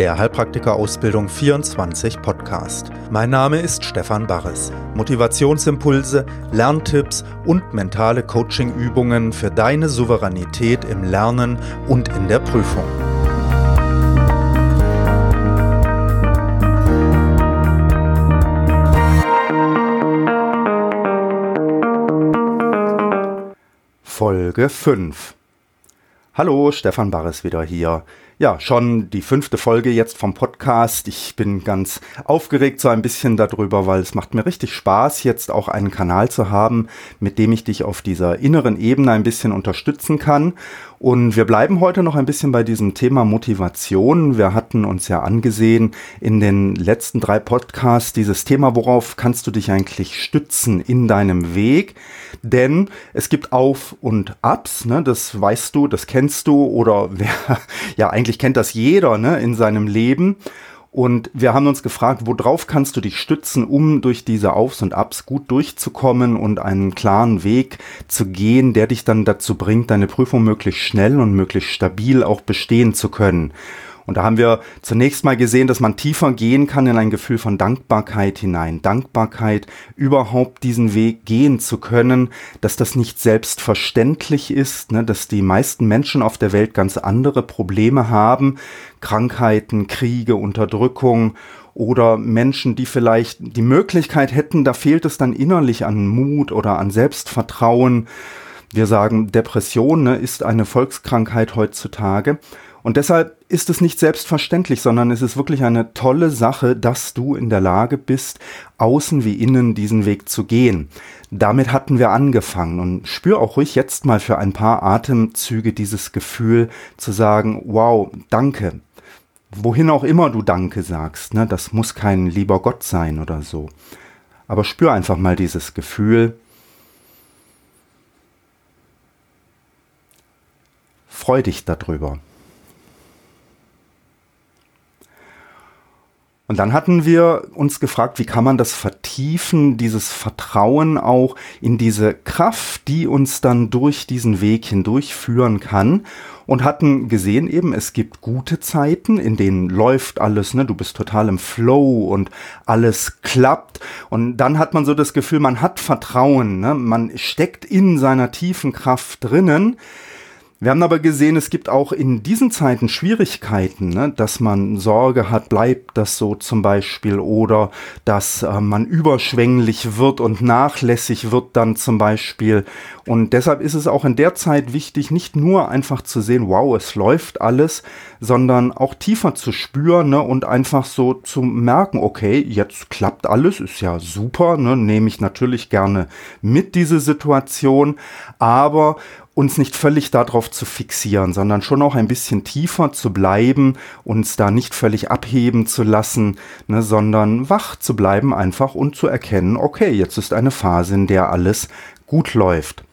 der Heilpraktiker-Ausbildung 24 Podcast. Mein Name ist Stefan Barres. Motivationsimpulse, Lerntipps und mentale Coachingübungen für deine Souveränität im Lernen und in der Prüfung. Folge 5 Hallo, Stefan Barres wieder hier. Ja, schon die fünfte Folge jetzt vom Podcast. Ich bin ganz aufgeregt so ein bisschen darüber, weil es macht mir richtig Spaß, jetzt auch einen Kanal zu haben, mit dem ich dich auf dieser inneren Ebene ein bisschen unterstützen kann. Und wir bleiben heute noch ein bisschen bei diesem Thema Motivation. Wir hatten uns ja angesehen in den letzten drei Podcasts dieses Thema, worauf kannst du dich eigentlich stützen in deinem Weg? Denn es gibt Auf und Abs, ne? das weißt du, das kennst du oder wer ja eigentlich eigentlich kennt das jeder ne, in seinem Leben. Und wir haben uns gefragt, worauf kannst du dich stützen, um durch diese Aufs und Abs gut durchzukommen und einen klaren Weg zu gehen, der dich dann dazu bringt, deine Prüfung möglichst schnell und möglichst stabil auch bestehen zu können. Und da haben wir zunächst mal gesehen, dass man tiefer gehen kann in ein Gefühl von Dankbarkeit hinein. Dankbarkeit, überhaupt diesen Weg gehen zu können, dass das nicht selbstverständlich ist, ne, dass die meisten Menschen auf der Welt ganz andere Probleme haben. Krankheiten, Kriege, Unterdrückung oder Menschen, die vielleicht die Möglichkeit hätten, da fehlt es dann innerlich an Mut oder an Selbstvertrauen. Wir sagen, Depression ne, ist eine Volkskrankheit heutzutage. Und deshalb ist es nicht selbstverständlich, sondern es ist wirklich eine tolle Sache, dass du in der Lage bist, außen wie innen diesen Weg zu gehen. Damit hatten wir angefangen und spür auch ruhig jetzt mal für ein paar Atemzüge dieses Gefühl zu sagen, wow, danke. Wohin auch immer du Danke sagst, ne, das muss kein lieber Gott sein oder so. Aber spür einfach mal dieses Gefühl. Freu dich darüber. Und dann hatten wir uns gefragt, wie kann man das vertiefen, dieses Vertrauen auch in diese Kraft, die uns dann durch diesen Weg hindurch führen kann. Und hatten gesehen eben, es gibt gute Zeiten, in denen läuft alles, ne, du bist total im Flow und alles klappt. Und dann hat man so das Gefühl, man hat Vertrauen, ne, man steckt in seiner tiefen Kraft drinnen. Wir haben aber gesehen, es gibt auch in diesen Zeiten Schwierigkeiten, ne? dass man Sorge hat, bleibt das so zum Beispiel, oder dass äh, man überschwänglich wird und nachlässig wird dann zum Beispiel. Und deshalb ist es auch in der Zeit wichtig, nicht nur einfach zu sehen, wow, es läuft alles, sondern auch tiefer zu spüren ne? und einfach so zu merken, okay, jetzt klappt alles, ist ja super, ne? nehme ich natürlich gerne mit diese Situation, aber uns nicht völlig darauf zu fixieren, sondern schon auch ein bisschen tiefer zu bleiben, uns da nicht völlig abheben zu lassen, ne, sondern wach zu bleiben einfach und zu erkennen, okay, jetzt ist eine Phase, in der alles gut läuft.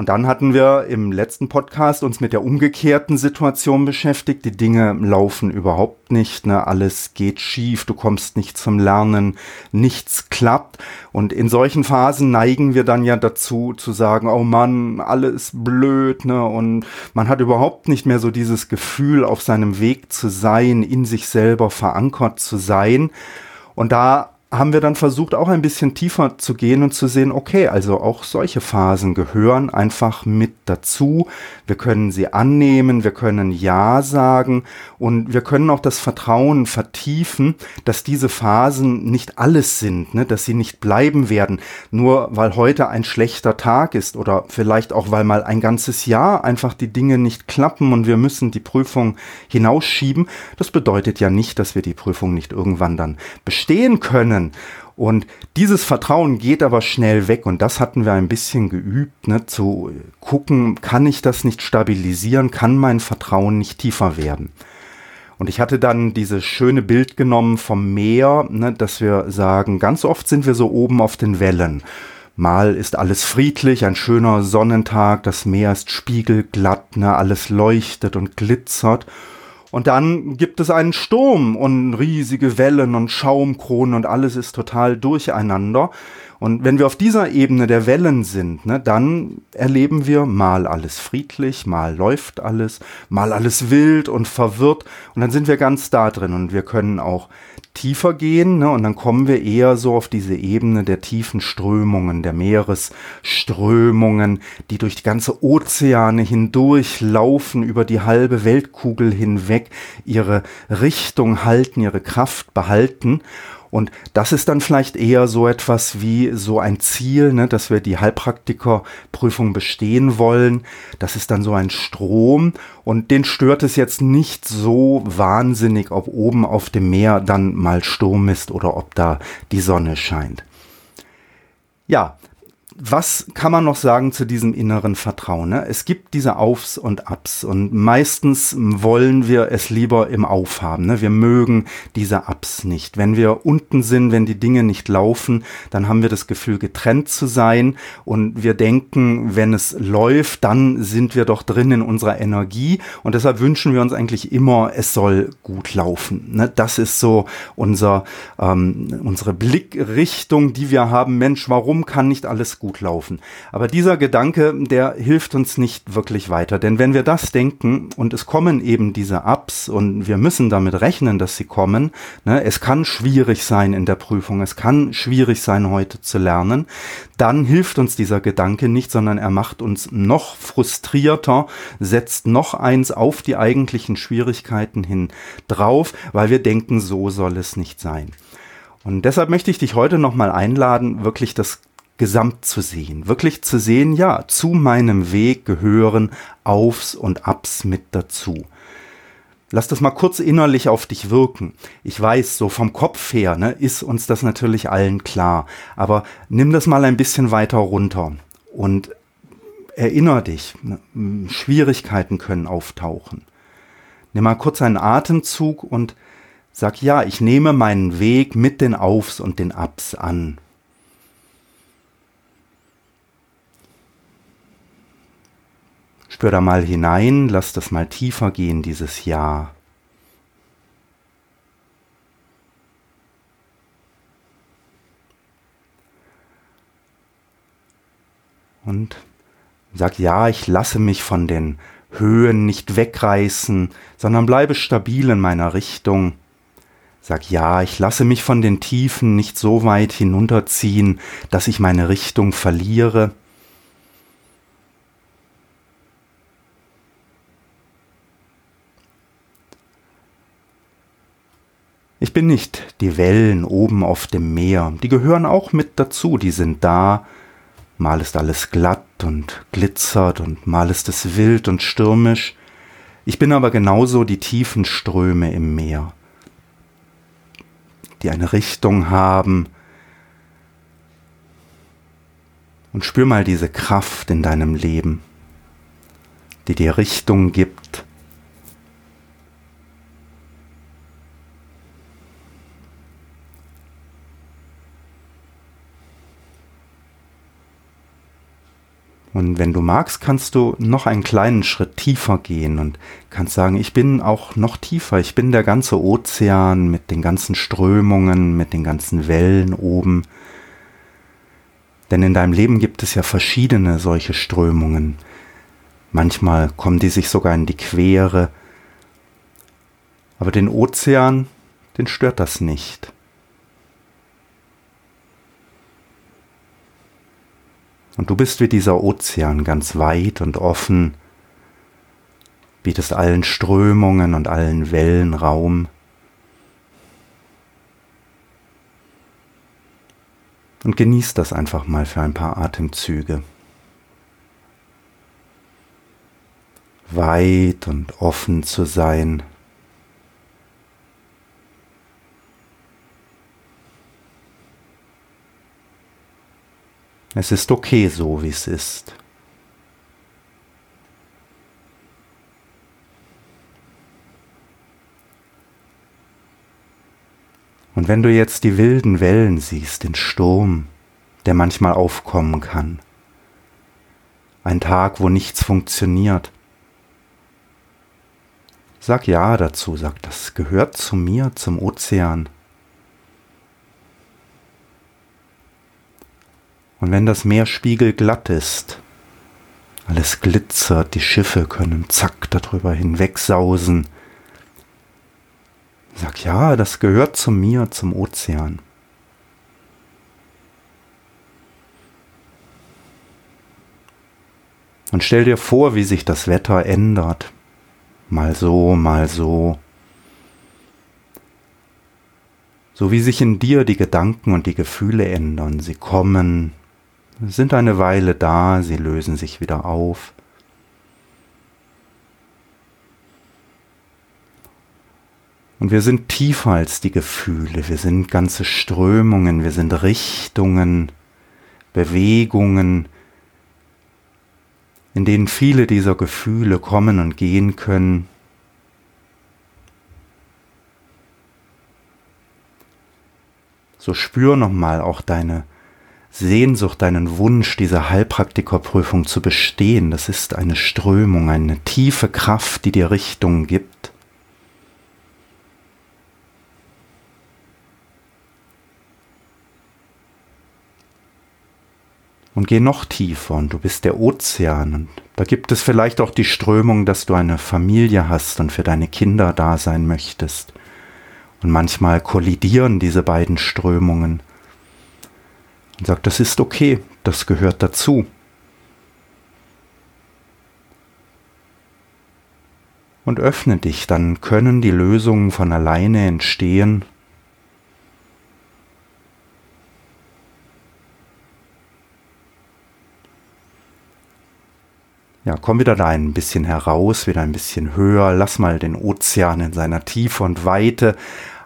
Und dann hatten wir im letzten Podcast uns mit der umgekehrten Situation beschäftigt. Die Dinge laufen überhaupt nicht, ne? alles geht schief, du kommst nicht zum Lernen, nichts klappt. Und in solchen Phasen neigen wir dann ja dazu zu sagen, oh Mann, alles blöd, ne? Und man hat überhaupt nicht mehr so dieses Gefühl, auf seinem Weg zu sein, in sich selber verankert zu sein. Und da haben wir dann versucht, auch ein bisschen tiefer zu gehen und zu sehen, okay, also auch solche Phasen gehören einfach mit dazu. Wir können sie annehmen, wir können Ja sagen und wir können auch das Vertrauen vertiefen, dass diese Phasen nicht alles sind, ne? dass sie nicht bleiben werden, nur weil heute ein schlechter Tag ist oder vielleicht auch, weil mal ein ganzes Jahr einfach die Dinge nicht klappen und wir müssen die Prüfung hinausschieben. Das bedeutet ja nicht, dass wir die Prüfung nicht irgendwann dann bestehen können können. Und dieses Vertrauen geht aber schnell weg und das hatten wir ein bisschen geübt, ne, zu gucken, kann ich das nicht stabilisieren, kann mein Vertrauen nicht tiefer werden. Und ich hatte dann dieses schöne Bild genommen vom Meer, ne, dass wir sagen, ganz oft sind wir so oben auf den Wellen. Mal ist alles friedlich, ein schöner Sonnentag, das Meer ist spiegelglatt, ne, alles leuchtet und glitzert. Und dann gibt es einen Sturm und riesige Wellen und Schaumkronen und alles ist total durcheinander. Und wenn wir auf dieser Ebene der Wellen sind, ne, dann erleben wir mal alles friedlich, mal läuft alles, mal alles wild und verwirrt. Und dann sind wir ganz da drin und wir können auch tiefer gehen ne, und dann kommen wir eher so auf diese Ebene der tiefen Strömungen, der Meeresströmungen, die durch die ganze Ozeane hindurch laufen, über die halbe Weltkugel hinweg, ihre Richtung halten, ihre Kraft behalten. Und das ist dann vielleicht eher so etwas wie so ein Ziel, ne, dass wir die Heilpraktikerprüfung bestehen wollen. Das ist dann so ein Strom und den stört es jetzt nicht so wahnsinnig, ob oben auf dem Meer dann mal Sturm ist oder ob da die Sonne scheint. Ja, was kann man noch sagen zu diesem inneren Vertrauen? Ne? Es gibt diese Aufs und Abs und meistens wollen wir es lieber im Auf haben. Ne? Wir mögen diese Abs nicht. Wenn wir unten sind, wenn die Dinge nicht laufen, dann haben wir das Gefühl, getrennt zu sein und wir denken, wenn es läuft, dann sind wir doch drin in unserer Energie und deshalb wünschen wir uns eigentlich immer, es soll gut laufen. Ne? Das ist so unser, ähm, unsere Blickrichtung, die wir haben. Mensch, warum kann nicht alles gut gut laufen. Aber dieser Gedanke, der hilft uns nicht wirklich weiter. Denn wenn wir das denken und es kommen eben diese Ups und wir müssen damit rechnen, dass sie kommen, ne, es kann schwierig sein in der Prüfung, es kann schwierig sein heute zu lernen, dann hilft uns dieser Gedanke nicht, sondern er macht uns noch frustrierter, setzt noch eins auf die eigentlichen Schwierigkeiten hin drauf, weil wir denken, so soll es nicht sein. Und deshalb möchte ich dich heute nochmal einladen, wirklich das gesamt zu sehen. Wirklich zu sehen, ja, zu meinem Weg gehören Aufs und Abs mit dazu. Lass das mal kurz innerlich auf dich wirken. Ich weiß, so vom Kopf her ne, ist uns das natürlich allen klar. Aber nimm das mal ein bisschen weiter runter und erinner dich, ne, Schwierigkeiten können auftauchen. Nimm mal kurz einen Atemzug und sag ja, ich nehme meinen Weg mit den Aufs und den Abs an. Spür da mal hinein, lass das mal tiefer gehen, dieses Ja. Und sag ja, ich lasse mich von den Höhen nicht wegreißen, sondern bleibe stabil in meiner Richtung. Sag ja, ich lasse mich von den Tiefen nicht so weit hinunterziehen, dass ich meine Richtung verliere. Ich bin nicht die Wellen oben auf dem Meer, die gehören auch mit dazu, die sind da. Mal ist alles glatt und glitzert und mal ist es wild und stürmisch. Ich bin aber genauso die tiefen Ströme im Meer, die eine Richtung haben. Und spür mal diese Kraft in deinem Leben, die dir Richtung gibt Und wenn du magst, kannst du noch einen kleinen Schritt tiefer gehen und kannst sagen, ich bin auch noch tiefer, ich bin der ganze Ozean mit den ganzen Strömungen, mit den ganzen Wellen oben. Denn in deinem Leben gibt es ja verschiedene solche Strömungen. Manchmal kommen die sich sogar in die Quere. Aber den Ozean, den stört das nicht. Und du bist wie dieser Ozean ganz weit und offen, bietest allen Strömungen und allen Wellen Raum. Und genießt das einfach mal für ein paar Atemzüge. Weit und offen zu sein. Es ist okay so, wie es ist. Und wenn du jetzt die wilden Wellen siehst, den Sturm, der manchmal aufkommen kann, ein Tag, wo nichts funktioniert, sag ja dazu, sag, das gehört zu mir, zum Ozean. Und wenn das Meer spiegelglatt ist, alles glitzert, die Schiffe können zack darüber hinwegsausen. Sag ja, das gehört zu mir, zum Ozean. Und stell dir vor, wie sich das Wetter ändert. Mal so, mal so. So wie sich in dir die Gedanken und die Gefühle ändern. Sie kommen, sind eine Weile da, sie lösen sich wieder auf. Und wir sind tiefer als die Gefühle, wir sind ganze Strömungen, wir sind Richtungen, Bewegungen, in denen viele dieser Gefühle kommen und gehen können. So spür nochmal auch deine Sehnsucht, deinen Wunsch, diese Heilpraktikerprüfung zu bestehen. Das ist eine Strömung, eine tiefe Kraft, die dir Richtung gibt. und geh noch tiefer und du bist der Ozean und da gibt es vielleicht auch die Strömung, dass du eine Familie hast und für deine Kinder da sein möchtest. Und manchmal kollidieren diese beiden Strömungen und sagt, das ist okay, das gehört dazu. Und öffne dich, dann können die Lösungen von alleine entstehen Ja, komm wieder da ein bisschen heraus, wieder ein bisschen höher, lass mal den Ozean in seiner Tiefe und Weite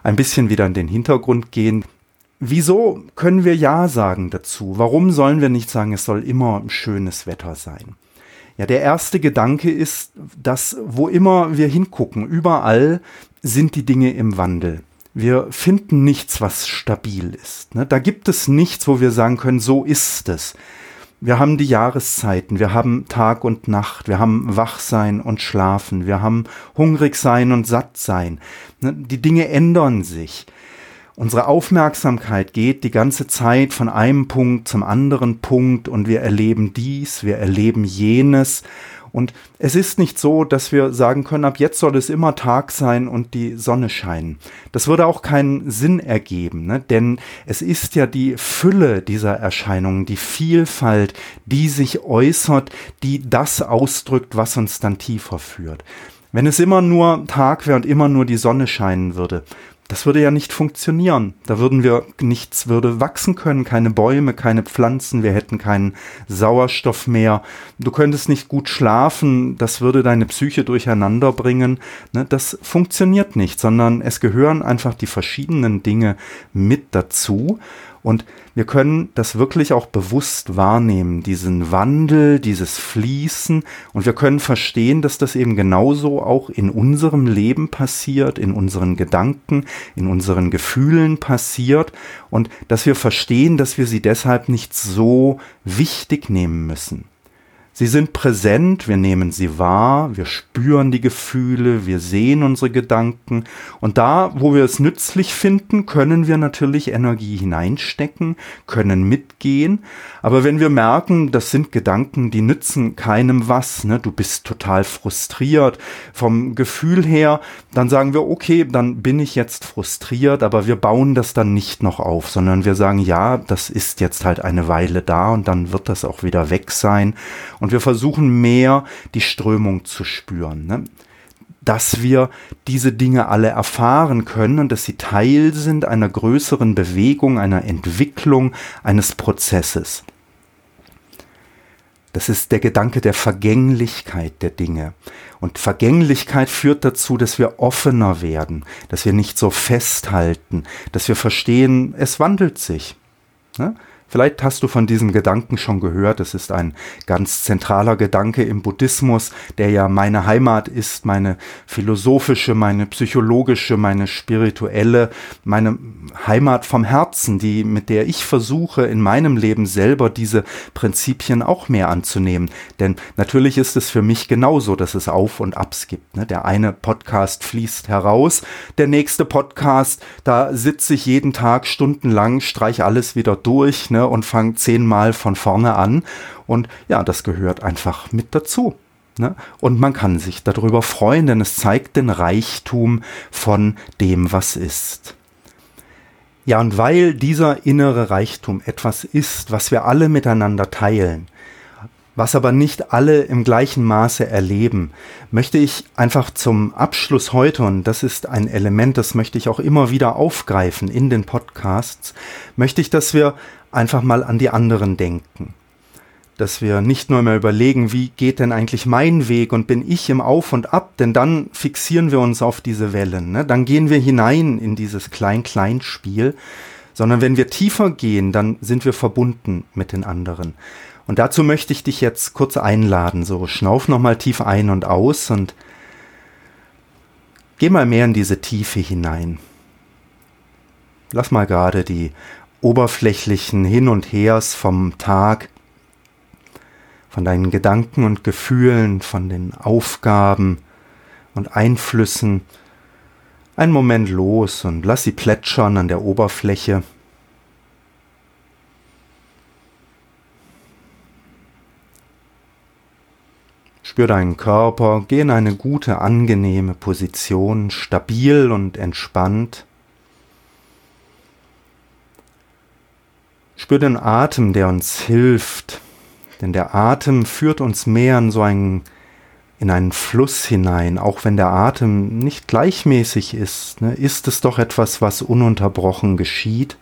ein bisschen wieder in den Hintergrund gehen. Wieso können wir Ja sagen dazu? Warum sollen wir nicht sagen, es soll immer schönes Wetter sein? Ja, der erste Gedanke ist, dass wo immer wir hingucken, überall sind die Dinge im Wandel. Wir finden nichts, was stabil ist. Ne? Da gibt es nichts, wo wir sagen können, so ist es. Wir haben die Jahreszeiten, wir haben Tag und Nacht, wir haben Wachsein und Schlafen, wir haben hungrig sein und satt sein. Ne, die Dinge ändern sich. Unsere Aufmerksamkeit geht die ganze Zeit von einem Punkt zum anderen Punkt und wir erleben dies, wir erleben jenes und es ist nicht so, dass wir sagen können, ab jetzt soll es immer Tag sein und die Sonne scheinen. Das würde auch keinen Sinn ergeben, ne? denn es ist ja die Fülle dieser Erscheinungen, die Vielfalt, die sich äußert, die das ausdrückt, was uns dann tiefer führt. Wenn es immer nur Tag wäre und immer nur die Sonne scheinen würde, das würde ja nicht funktionieren. Da würden wir nichts würde wachsen können, keine Bäume, keine Pflanzen, wir hätten keinen Sauerstoff mehr. Du könntest nicht gut schlafen, das würde deine Psyche durcheinander bringen. Ne, das funktioniert nicht, sondern es gehören einfach die verschiedenen Dinge mit dazu. Und wir können das wirklich auch bewusst wahrnehmen, diesen Wandel, dieses Fließen. Und wir können verstehen, dass das eben genauso auch in unserem Leben passiert, in unseren Gedanken, in unseren Gefühlen passiert. Und dass wir verstehen, dass wir sie deshalb nicht so wichtig nehmen müssen. Sie sind präsent, wir nehmen sie wahr, wir spüren die Gefühle, wir sehen unsere Gedanken und da, wo wir es nützlich finden, können wir natürlich Energie hineinstecken, können mitgehen, aber wenn wir merken, das sind Gedanken, die nützen keinem was, ne? du bist total frustriert vom Gefühl her, dann sagen wir, okay, dann bin ich jetzt frustriert, aber wir bauen das dann nicht noch auf, sondern wir sagen, ja, das ist jetzt halt eine Weile da und dann wird das auch wieder weg sein wir versuchen mehr die Strömung zu spüren. Ne? Dass wir diese Dinge alle erfahren können und dass sie Teil sind einer größeren Bewegung, einer Entwicklung, eines Prozesses. Das ist der Gedanke der Vergänglichkeit der Dinge. Und Vergänglichkeit führt dazu, dass wir offener werden, dass wir nicht so festhalten, dass wir verstehen, es wandelt sich. Ne? Vielleicht hast du von diesem Gedanken schon gehört. Es ist ein ganz zentraler Gedanke im Buddhismus, der ja meine Heimat ist, meine philosophische, meine psychologische, meine spirituelle, meine Heimat vom Herzen, die, mit der ich versuche, in meinem Leben selber diese Prinzipien auch mehr anzunehmen. Denn natürlich ist es für mich genauso, dass es Auf und Abs gibt. Ne? Der eine Podcast fließt heraus, der nächste Podcast, da sitze ich jeden Tag stundenlang, streich alles wieder durch, ne? Und fange zehnmal von vorne an. Und ja, das gehört einfach mit dazu. Ne? Und man kann sich darüber freuen, denn es zeigt den Reichtum von dem, was ist. Ja, und weil dieser innere Reichtum etwas ist, was wir alle miteinander teilen, was aber nicht alle im gleichen Maße erleben, möchte ich einfach zum Abschluss heute, und das ist ein Element, das möchte ich auch immer wieder aufgreifen in den Podcasts, möchte ich, dass wir einfach mal an die anderen denken dass wir nicht nur mehr überlegen, wie geht denn eigentlich mein Weg und bin ich im Auf und Ab, denn dann fixieren wir uns auf diese Wellen, ne? dann gehen wir hinein in dieses Klein-Klein-Spiel, sondern wenn wir tiefer gehen, dann sind wir verbunden mit den anderen. Und dazu möchte ich dich jetzt kurz einladen, so schnauf nochmal tief ein und aus und geh mal mehr in diese Tiefe hinein. Lass mal gerade die oberflächlichen Hin und Hers vom Tag von deinen Gedanken und Gefühlen, von den Aufgaben und Einflüssen einen Moment los und lass sie plätschern an der Oberfläche. Spür deinen Körper, geh in eine gute, angenehme Position, stabil und entspannt. Spür den Atem, der uns hilft, denn der Atem führt uns mehr in so einen, in einen Fluss hinein. Auch wenn der Atem nicht gleichmäßig ist, ne, ist es doch etwas, was ununterbrochen geschieht.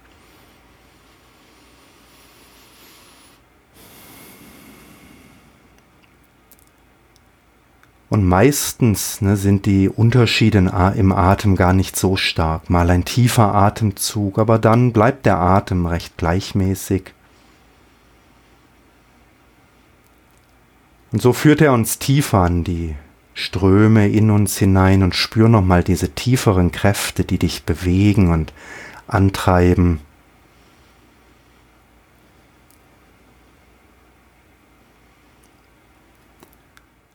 Und meistens ne, sind die Unterschiede im Atem gar nicht so stark. Mal ein tiefer Atemzug, aber dann bleibt der Atem recht gleichmäßig. Und so führt er uns tiefer an die Ströme in uns hinein und spür nochmal diese tieferen Kräfte, die dich bewegen und antreiben.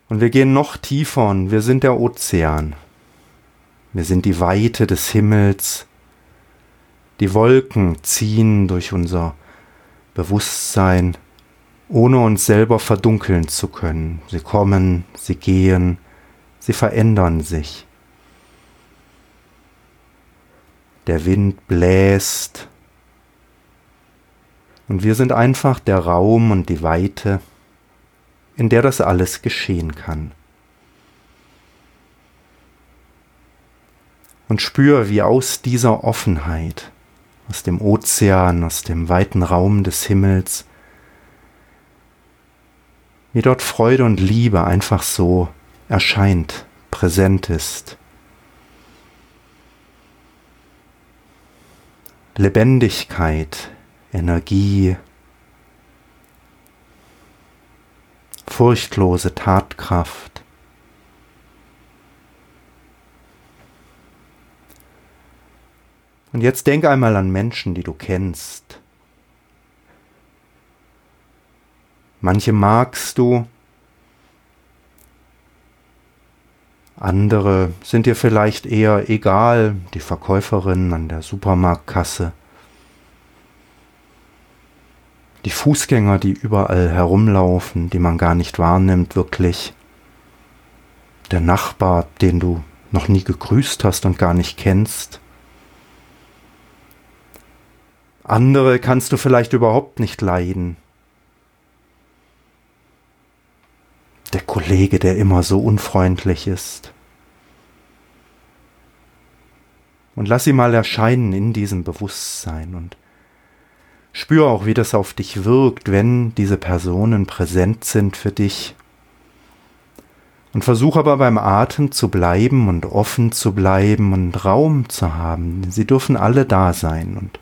Und wir gehen noch tiefer und wir sind der Ozean. Wir sind die Weite des Himmels. Die Wolken ziehen durch unser Bewusstsein ohne uns selber verdunkeln zu können. Sie kommen, sie gehen, sie verändern sich. Der Wind bläst und wir sind einfach der Raum und die Weite, in der das alles geschehen kann. Und spür, wie aus dieser Offenheit, aus dem Ozean, aus dem weiten Raum des Himmels, wie dort Freude und Liebe einfach so erscheint, präsent ist. Lebendigkeit, Energie, furchtlose Tatkraft. Und jetzt denk einmal an Menschen, die du kennst, Manche magst du, andere sind dir vielleicht eher egal, die Verkäuferin an der Supermarktkasse, die Fußgänger, die überall herumlaufen, die man gar nicht wahrnimmt wirklich, der Nachbar, den du noch nie gegrüßt hast und gar nicht kennst. Andere kannst du vielleicht überhaupt nicht leiden, der Kollege, der immer so unfreundlich ist. Und lass sie mal erscheinen in diesem Bewusstsein und spür auch, wie das auf dich wirkt, wenn diese Personen präsent sind für dich. Und versuch aber beim Atem zu bleiben und offen zu bleiben und Raum zu haben. Sie dürfen alle da sein und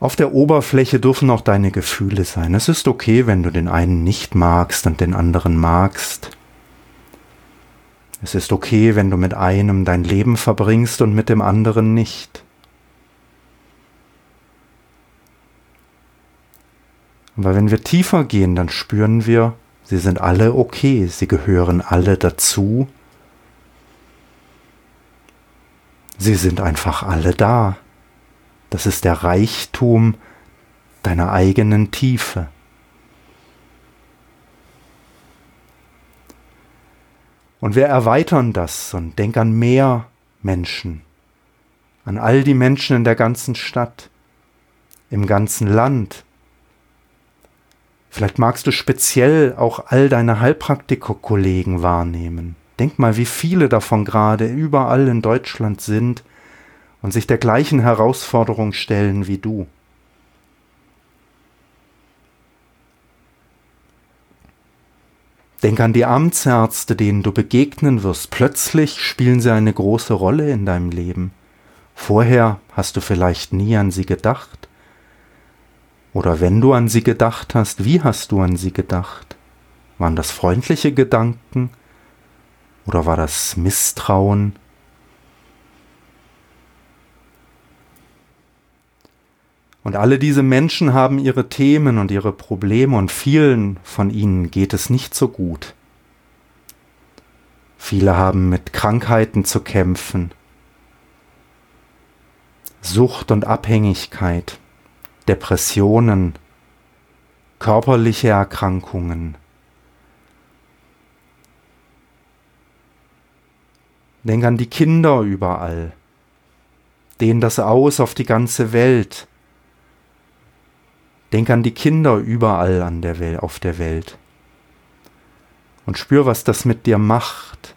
auf der Oberfläche dürfen auch deine Gefühle sein. Es ist okay, wenn du den einen nicht magst und den anderen magst. Es ist okay, wenn du mit einem dein Leben verbringst und mit dem anderen nicht. Aber wenn wir tiefer gehen, dann spüren wir, sie sind alle okay, sie gehören alle dazu. Sie sind einfach alle da. Das ist der Reichtum deiner eigenen Tiefe. Und wir erweitern das und denk an mehr Menschen, an all die Menschen in der ganzen Stadt, im ganzen Land. Vielleicht magst du speziell auch all deine Heilpraktiker-Kollegen wahrnehmen. Denk mal, wie viele davon gerade überall in Deutschland sind und sich der gleichen Herausforderung stellen wie du. Denk an die Amtsärzte, denen du begegnen wirst. Plötzlich spielen sie eine große Rolle in deinem Leben. Vorher hast du vielleicht nie an sie gedacht. Oder wenn du an sie gedacht hast, wie hast du an sie gedacht? Waren das freundliche Gedanken? Oder war das Misstrauen? Und alle diese Menschen haben ihre Themen und ihre Probleme und vielen von ihnen geht es nicht so gut. Viele haben mit Krankheiten zu kämpfen, Sucht und Abhängigkeit, Depressionen, körperliche Erkrankungen. Denk an die Kinder überall. Dehn das aus auf die ganze Welt. Denk an die Kinder überall an der Welt, auf der Welt. Und spür, was das mit dir macht.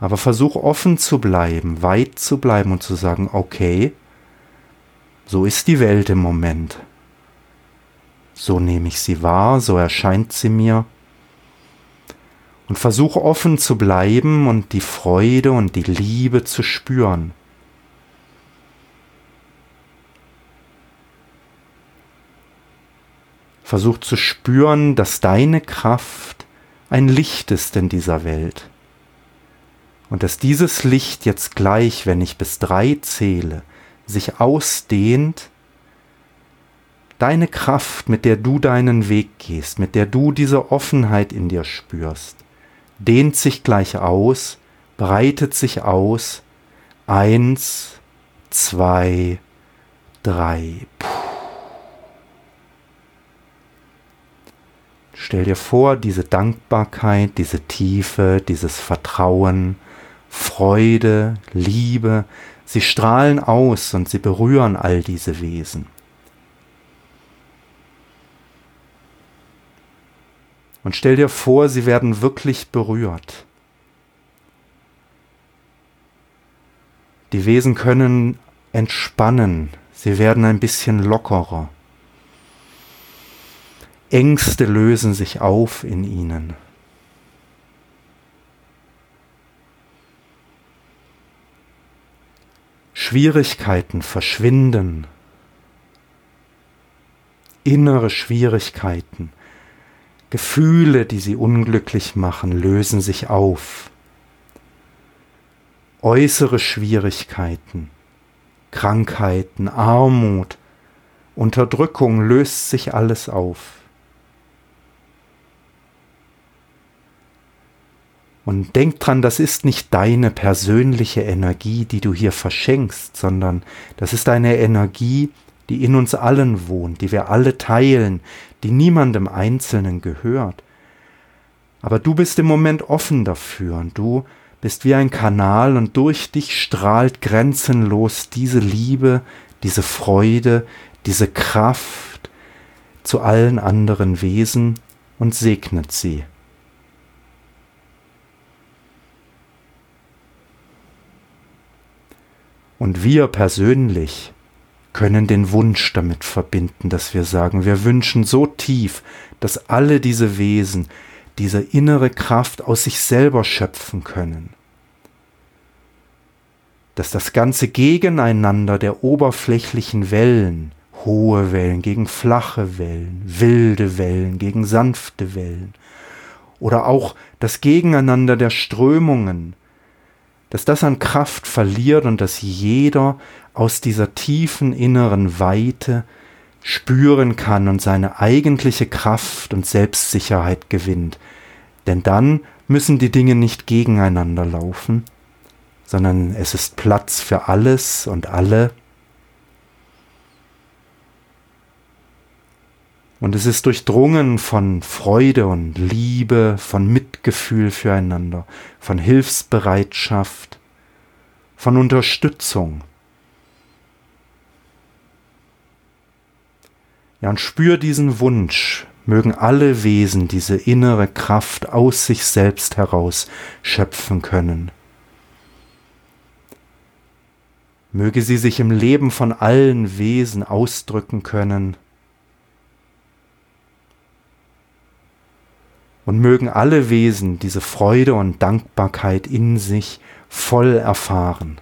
Aber versuch offen zu bleiben, weit zu bleiben und zu sagen, okay, so ist die Welt im Moment. So nehme ich sie wahr, so erscheint sie mir. Und versuch offen zu bleiben und die Freude und die Liebe zu spüren. Versuch zu spüren, dass deine Kraft ein Licht ist in dieser Welt. Und dass dieses Licht jetzt gleich, wenn ich bis drei zähle, sich ausdehnt, deine Kraft, mit der du deinen Weg gehst, mit der du diese Offenheit in dir spürst, dehnt sich gleich aus, breitet sich aus. Eins, zwei, drei. Stell dir vor, diese Dankbarkeit, diese Tiefe, dieses Vertrauen, Freude, Liebe, sie strahlen aus und sie berühren all diese Wesen. Und stell dir vor, sie werden wirklich berührt. Die Wesen können entspannen, sie werden ein bisschen lockerer. Ängste lösen sich auf in ihnen. Schwierigkeiten verschwinden. Innere Schwierigkeiten, Gefühle, die sie unglücklich machen, lösen sich auf. Äußere Schwierigkeiten, Krankheiten, Armut, Unterdrückung löst sich alles auf. Und denk dran, das ist nicht deine persönliche Energie, die du hier verschenkst, sondern das ist eine Energie, die in uns allen wohnt, die wir alle teilen, die niemandem Einzelnen gehört. Aber du bist im Moment offen dafür und du bist wie ein Kanal und durch dich strahlt grenzenlos diese Liebe, diese Freude, diese Kraft zu allen anderen Wesen und segnet sie. Und wir persönlich können den Wunsch damit verbinden, dass wir sagen, wir wünschen so tief, dass alle diese Wesen diese innere Kraft aus sich selber schöpfen können. Dass das ganze Gegeneinander der oberflächlichen Wellen, hohe Wellen gegen flache Wellen, wilde Wellen gegen sanfte Wellen, oder auch das Gegeneinander der Strömungen, dass das an Kraft verliert und dass jeder aus dieser tiefen inneren Weite spüren kann und seine eigentliche Kraft und Selbstsicherheit gewinnt. Denn dann müssen die Dinge nicht gegeneinander laufen, sondern es ist Platz für alles und alle Und es ist durchdrungen von Freude und Liebe, von Mitgefühl füreinander, von Hilfsbereitschaft, von Unterstützung. Ja, und spür diesen Wunsch, mögen alle Wesen diese innere Kraft aus sich selbst heraus schöpfen können. Möge sie sich im Leben von allen Wesen ausdrücken können, und mögen alle Wesen diese Freude und Dankbarkeit in sich voll erfahren.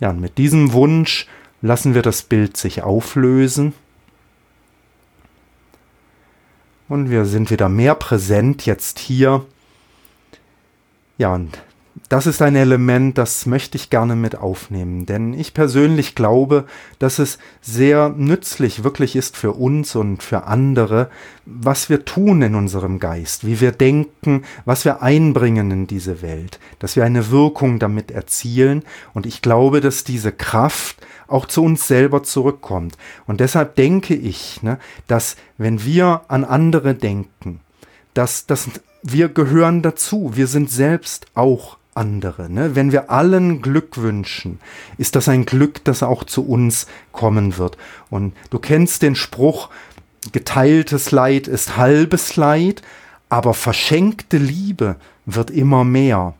Ja, und mit diesem Wunsch lassen wir das Bild sich auflösen. Und wir sind wieder mehr präsent jetzt hier. Ja, und das ist ein Element, das möchte ich gerne mit aufnehmen, denn ich persönlich glaube, dass es sehr nützlich wirklich ist für uns und für andere, was wir tun in unserem Geist, wie wir denken, was wir einbringen in diese Welt, dass wir eine Wirkung damit erzielen. Und ich glaube, dass diese Kraft auch zu uns selber zurückkommt. Und deshalb denke ich, ne, dass wenn wir an andere denken, dass, dass wir gehören dazu, wir sind selbst auch andere. Ne? Wenn wir allen Glück wünschen, ist das ein Glück, das auch zu uns kommen wird. Und du kennst den Spruch, geteiltes Leid ist halbes Leid, aber verschenkte Liebe wird immer mehr.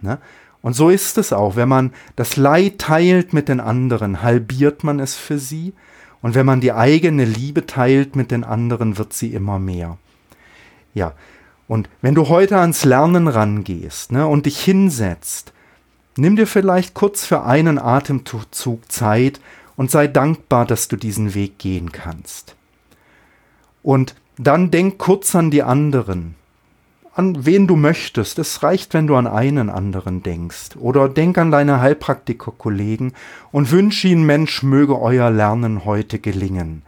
Ne? Und so ist es auch. Wenn man das Leid teilt mit den anderen, halbiert man es für sie. Und wenn man die eigene Liebe teilt mit den anderen, wird sie immer mehr. Ja, und wenn du heute ans Lernen rangehst ne, und dich hinsetzt, nimm dir vielleicht kurz für einen Atemzug Zeit und sei dankbar, dass du diesen Weg gehen kannst. Und dann denk kurz an die anderen, an wen du möchtest. Es reicht, wenn du an einen anderen denkst. Oder denk an deine Heilpraktiker-Kollegen und wünsch ihnen, Mensch, möge euer Lernen heute gelingen.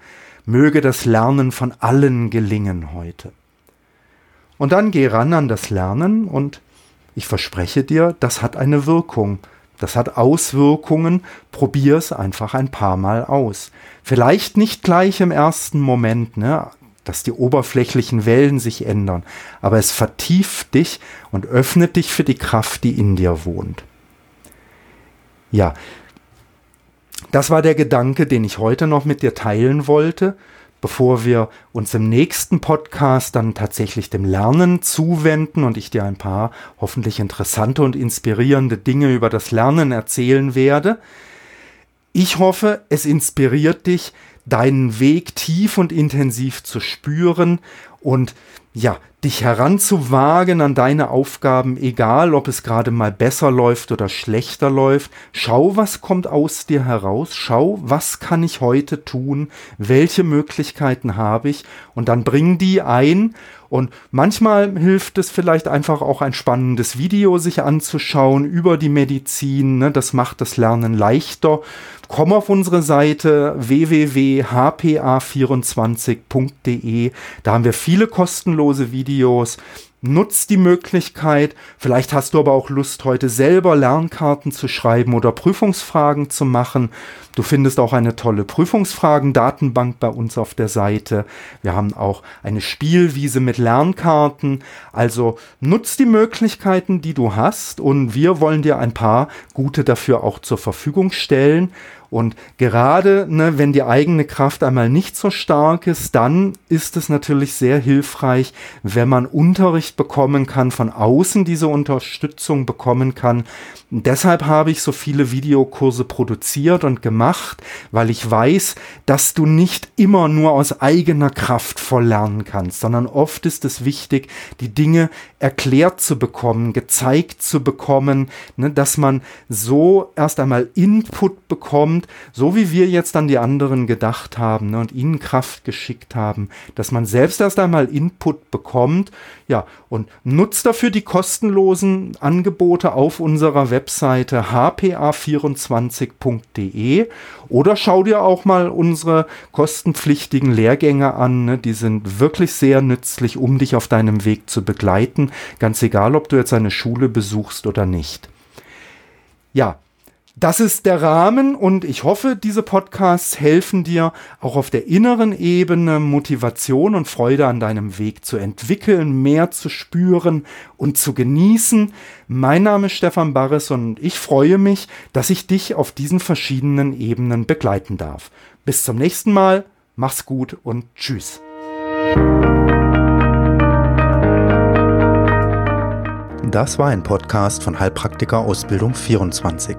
Möge das Lernen von allen gelingen heute. Und dann geh ran an das Lernen und ich verspreche dir, das hat eine Wirkung. Das hat Auswirkungen. Probier es einfach ein paar Mal aus. Vielleicht nicht gleich im ersten Moment, ne, dass die oberflächlichen Wellen sich ändern, aber es vertieft dich und öffnet dich für die Kraft, die in dir wohnt. Ja, das war der Gedanke, den ich heute noch mit dir teilen wollte bevor wir uns im nächsten Podcast dann tatsächlich dem Lernen zuwenden und ich dir ein paar hoffentlich interessante und inspirierende Dinge über das Lernen erzählen werde. Ich hoffe, es inspiriert dich, deinen Weg tief und intensiv zu spüren und ja, dich heranzuwagen an deine Aufgaben, egal ob es gerade mal besser läuft oder schlechter läuft. Schau, was kommt aus dir heraus. Schau, was kann ich heute tun? Welche Möglichkeiten habe ich? Und dann bring die ein und manchmal hilft es vielleicht einfach auch ein spannendes Video sich anzuschauen über die Medizin. Ne? Das macht das Lernen leichter. Komm auf unsere Seite www.hpa24.de. Da haben wir viele kostenlose Videos Nutz die Möglichkeit. Vielleicht hast du aber auch Lust, heute selber Lernkarten zu schreiben oder Prüfungsfragen zu machen. Du findest auch eine tolle Prüfungsfragen-Datenbank bei uns auf der Seite. Wir haben auch eine Spielwiese mit Lernkarten. Also nutz die Möglichkeiten, die du hast und wir wollen dir ein paar gute dafür auch zur Verfügung stellen. Und gerade ne, wenn die eigene Kraft einmal nicht so stark ist, dann ist es natürlich sehr hilfreich, wenn man Unterricht bekommen kann, von außen diese Unterstützung bekommen kann. Deshalb habe ich so viele Videokurse produziert und gemacht, weil ich weiß, dass du nicht immer nur aus eigener Kraft voll lernen kannst, sondern oft ist es wichtig, die Dinge erklärt zu bekommen, gezeigt zu bekommen, ne, dass man so erst einmal Input bekommt, kommt, so wie wir jetzt an die anderen gedacht haben ne, und ihnen Kraft geschickt haben, dass man selbst erst einmal Input bekommt, ja, und nutzt dafür die kostenlosen Angebote auf unserer Webseite hpa24.de oder schau dir auch mal unsere kostenpflichtigen Lehrgänge an. Ne? Die sind wirklich sehr nützlich, um dich auf deinem Weg zu begleiten. Ganz egal, ob du jetzt eine Schule besuchst oder nicht. Ja, Das ist der Rahmen und ich hoffe, diese Podcasts helfen dir auch auf der inneren Ebene Motivation und Freude an deinem Weg zu entwickeln, mehr zu spüren und zu genießen. Mein Name ist Stefan Barres und ich freue mich, dass ich dich auf diesen verschiedenen Ebenen begleiten darf. Bis zum nächsten Mal, mach's gut und tschüss. Das war ein Podcast von Heilpraktiker Ausbildung 24.